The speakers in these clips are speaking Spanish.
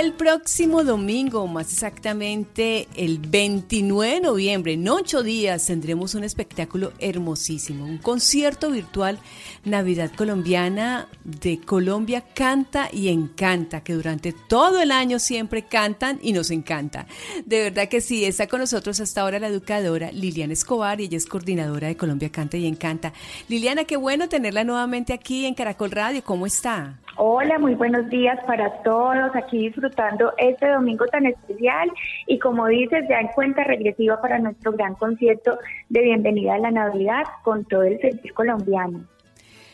El próximo domingo, más exactamente el 29 de noviembre, en ocho días, tendremos un espectáculo hermosísimo, un concierto virtual Navidad Colombiana de Colombia Canta y Encanta, que durante todo el año siempre cantan y nos encanta. De verdad que sí, está con nosotros hasta ahora la educadora Liliana Escobar y ella es coordinadora de Colombia Canta y Encanta. Liliana, qué bueno tenerla nuevamente aquí en Caracol Radio, ¿cómo está? Hola, muy buenos días para todos, aquí disfrutando este domingo tan especial y como dices, ya en cuenta regresiva para nuestro gran concierto de bienvenida a la Navidad con todo el sentir colombiano.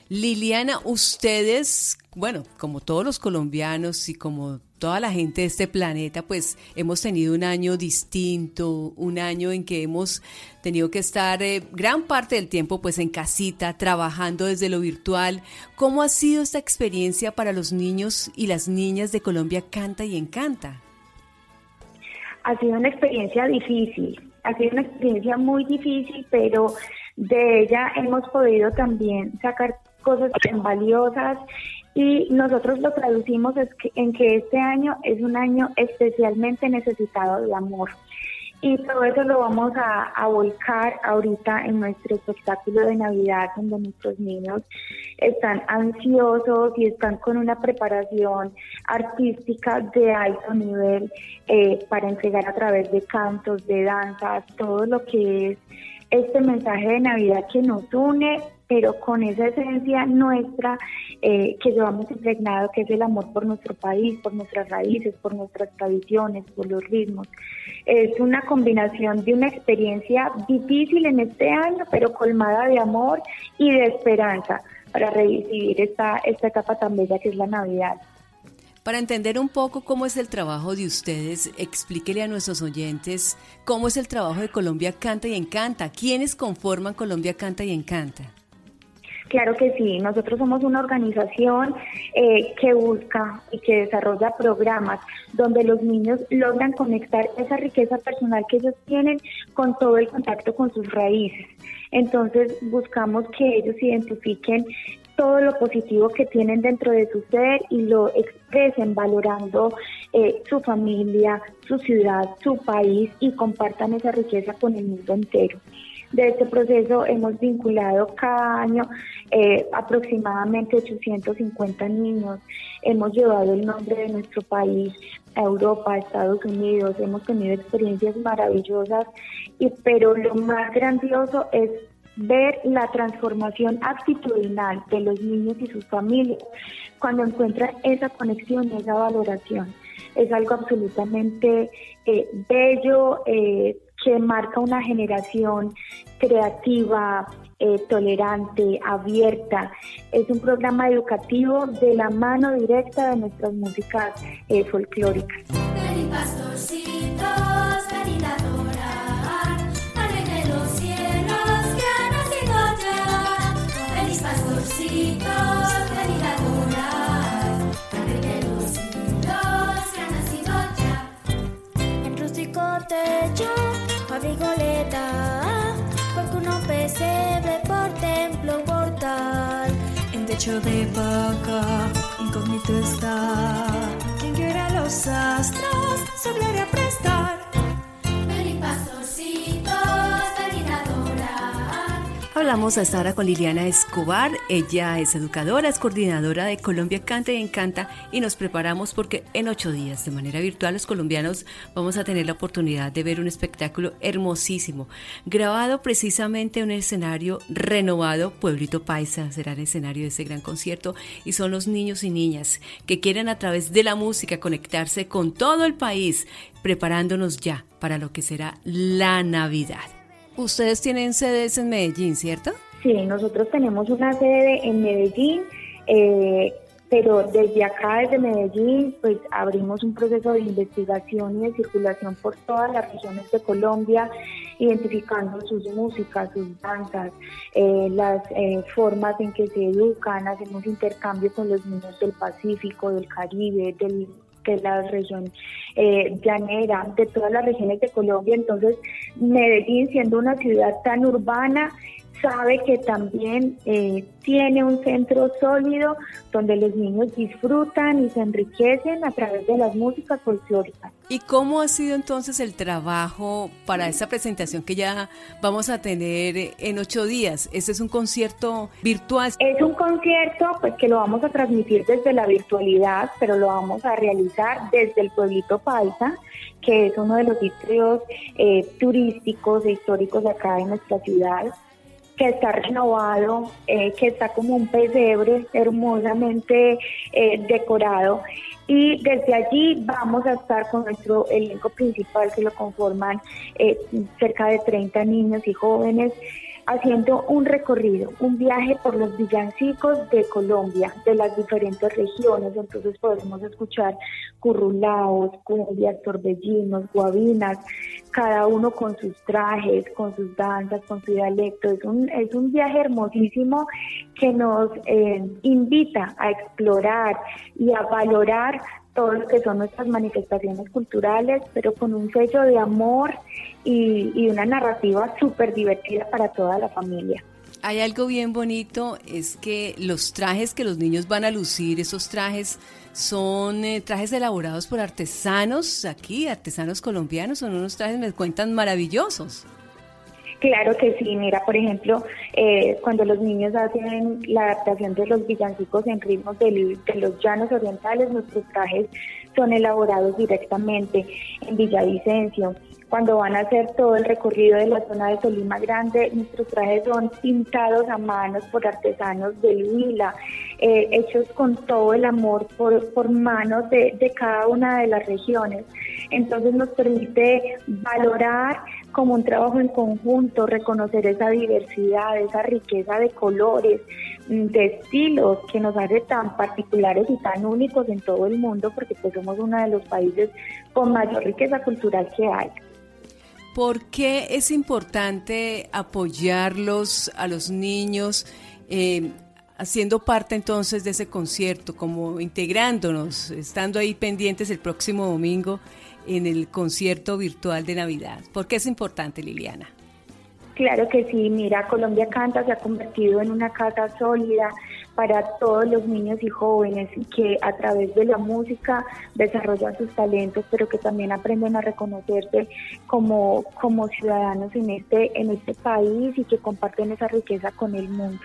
Liliana, ustedes, bueno, como todos los colombianos y como toda la gente de este planeta, pues hemos tenido un año distinto, un año en que hemos tenido que estar eh, gran parte del tiempo pues en casita, trabajando desde lo virtual. ¿Cómo ha sido esta experiencia para los niños y las niñas de Colombia Canta y Encanta? Ha sido una experiencia difícil, ha sido una experiencia muy difícil, pero de ella hemos podido también sacar cosas valiosas y nosotros lo traducimos en que este año es un año especialmente necesitado de amor. Y todo eso lo vamos a, volcar ahorita en nuestro espectáculo de Navidad, donde nuestros niños están ansiosos y están con una preparación artística de alto nivel eh, para entregar a través de cantos, de danzas, todo lo que es este mensaje de Navidad que nos une, pero con esa esencia nuestra eh, que llevamos impregnado, que es el amor por nuestro país, por nuestras raíces, por nuestras tradiciones, por los ritmos. Es una combinación de una experiencia difícil en este año, pero colmada de amor y de esperanza para recibir esta, esta etapa tan bella que es la Navidad. Para entender un poco cómo es el trabajo de ustedes, explíquele a nuestros oyentes cómo es el trabajo de Colombia Canta y Encanta. ¿Quiénes conforman Colombia Canta y Encanta? Claro que sí, nosotros somos una organización eh, que busca y que desarrolla programas donde los niños logran conectar esa riqueza personal que ellos tienen con todo el contacto con sus raíces. Entonces buscamos que ellos identifiquen todo lo positivo que tienen dentro de su ser y lo expresen valorando eh, su familia, su ciudad, su país y compartan esa riqueza con el mundo entero. De este proceso hemos vinculado cada año eh, aproximadamente 850 niños. Hemos llevado el nombre de nuestro país a Europa, a Estados Unidos. Hemos tenido experiencias maravillosas, y, pero lo más grandioso es ver la transformación actitudinal de los niños y sus familias cuando encuentran esa conexión esa valoración. Es algo absolutamente eh, bello eh, que marca una generación creativa, eh, tolerante, abierta. Es un programa educativo de la mano directa de nuestras músicas folclóricas. En techo de vaca, incógnito está, quien quiera los astros, su gloria prestar. Hablamos hasta ahora con Liliana Escobar, ella es educadora, es coordinadora de Colombia Canta y Encanta y nos preparamos porque en ocho días de manera virtual los colombianos vamos a tener la oportunidad de ver un espectáculo hermosísimo, grabado precisamente en un escenario renovado, Pueblito Paisa será el escenario de ese gran concierto y son los niños y niñas que quieren a través de la música conectarse con todo el país, preparándonos ya para lo que será la Navidad. Ustedes tienen sedes en Medellín, ¿cierto? Sí, nosotros tenemos una sede en Medellín, eh, pero desde acá, desde Medellín, pues abrimos un proceso de investigación y de circulación por todas las regiones de Colombia, identificando sus músicas, sus danzas, eh, las eh, formas en que se educan, hacemos intercambio con los niños del Pacífico, del Caribe, del de la región eh, llanera, de todas las regiones de Colombia. Entonces, Medellín, siendo una ciudad tan urbana, sabe que también eh, tiene un centro sólido donde los niños disfrutan y se enriquecen a través de las músicas folclóricas. ¿Y cómo ha sido entonces el trabajo para esa presentación que ya vamos a tener en ocho días? ¿Este es un concierto virtual? Es un concierto pues que lo vamos a transmitir desde la virtualidad, pero lo vamos a realizar desde el pueblito Paisa, que es uno de los distritos eh, turísticos e históricos acá en nuestra ciudad que está renovado, eh, que está como un pesebre hermosamente eh, decorado. Y desde allí vamos a estar con nuestro elenco principal, que lo conforman eh, cerca de 30 niños y jóvenes haciendo un recorrido, un viaje por los villancicos de Colombia, de las diferentes regiones. Entonces podemos escuchar currulaos, cumbias, torbellinos, guabinas, cada uno con sus trajes, con sus danzas, con su dialecto. Es un, es un viaje hermosísimo que nos eh, invita a explorar y a valorar todo lo que son nuestras manifestaciones culturales, pero con un sello de amor y, una narrativa súper divertida para toda la familia. Hay algo bien bonito, es que los trajes que los niños van a lucir, esos trajes son eh, trajes elaborados por artesanos aquí, artesanos colombianos, son unos trajes, me cuentan, maravillosos. Claro que sí, mira, por ejemplo, eh, cuando los niños hacen la adaptación de los villancicos en ritmos de, los llanos orientales, nuestros trajes son elaborados directamente en Villavicencio. Cuando van a hacer todo el recorrido de la zona de Solima Grande, nuestros trajes son pintados a manos por artesanos del Huila, eh, hechos con todo el amor por, por manos de, de cada una de las regiones. Entonces nos permite valorar como un trabajo en conjunto, reconocer esa diversidad, esa riqueza de colores, mm, de estilos que nos hace tan particulares y tan únicos en todo el mundo, porque pues somos uno de los países con mayor riqueza cultural que hay. ¿Por qué es importante apoyarlos a los niños? Eh, haciendo parte entonces de ese concierto, como integrándonos, estando ahí pendientes el próximo domingo en el concierto virtual de Navidad. ¿Por qué es importante, Liliana? Claro que sí, mira, Colombia Canta se ha convertido en una casa sólida para todos los niños y jóvenes que a través de la música desarrollan sus talentos, pero que también aprenden a reconocerse como, como ciudadanos en este, en este país y que comparten esa riqueza con el mundo.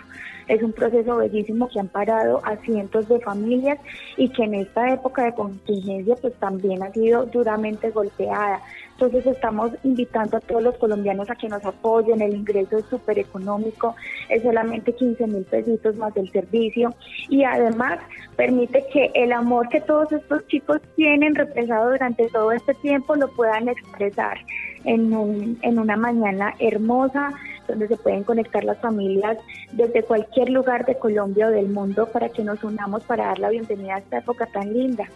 Es un proceso bellísimo que han parado a cientos de familias y que en esta época de contingencia pues también ha sido duramente golpeada. Entonces estamos invitando a todos los colombianos a que nos apoyen, el ingreso es súper económico, es solamente 15 mil pesitos más del servicio y además permite que el amor que todos estos chicos tienen represado durante todo este tiempo lo puedan expresar en, un, en una mañana hermosa donde se pueden conectar las familias desde cualquier lugar de Colombia o del mundo para que nos unamos para dar la bienvenida a esta época tan linda.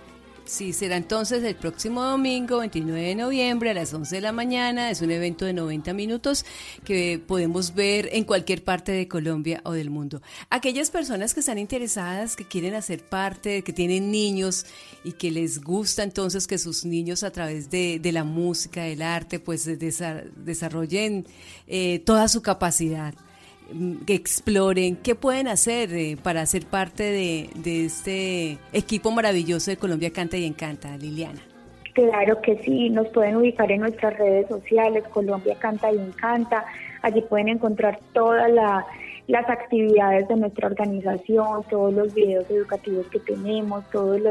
Sí, será entonces el próximo domingo, 29 de noviembre, a las 11 de la mañana. Es un evento de 90 minutos que podemos ver en cualquier parte de Colombia o del mundo. Aquellas personas que están interesadas, que quieren hacer parte, que tienen niños y que les gusta entonces que sus niños a través de, la música, del arte, pues desarrollen eh, toda su capacidad que exploren, qué pueden hacer eh, para ser parte de, de, este equipo maravilloso de Colombia Canta y Encanta, Liliana. Claro que sí, nos pueden ubicar en nuestras redes sociales, Colombia Canta y Encanta, allí pueden encontrar toda la las actividades de nuestra organización, todos los videos educativos que tenemos, todas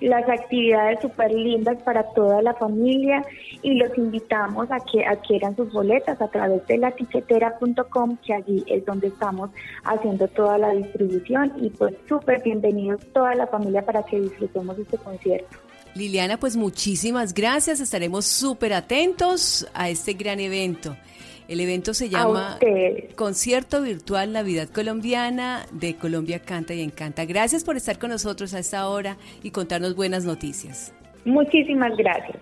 las actividades súper lindas para toda la familia y los invitamos a que adquieran sus boletas a través de la tiquetera.com, que allí es donde estamos haciendo toda la distribución y pues súper bienvenidos toda la familia para que disfrutemos este concierto. Liliana, pues muchísimas gracias, estaremos súper atentos a este gran evento. El evento se llama Concierto Virtual Navidad Colombiana de Colombia Canta y Encanta. Gracias por estar con nosotros a esta hora y contarnos buenas noticias. Muchísimas gracias.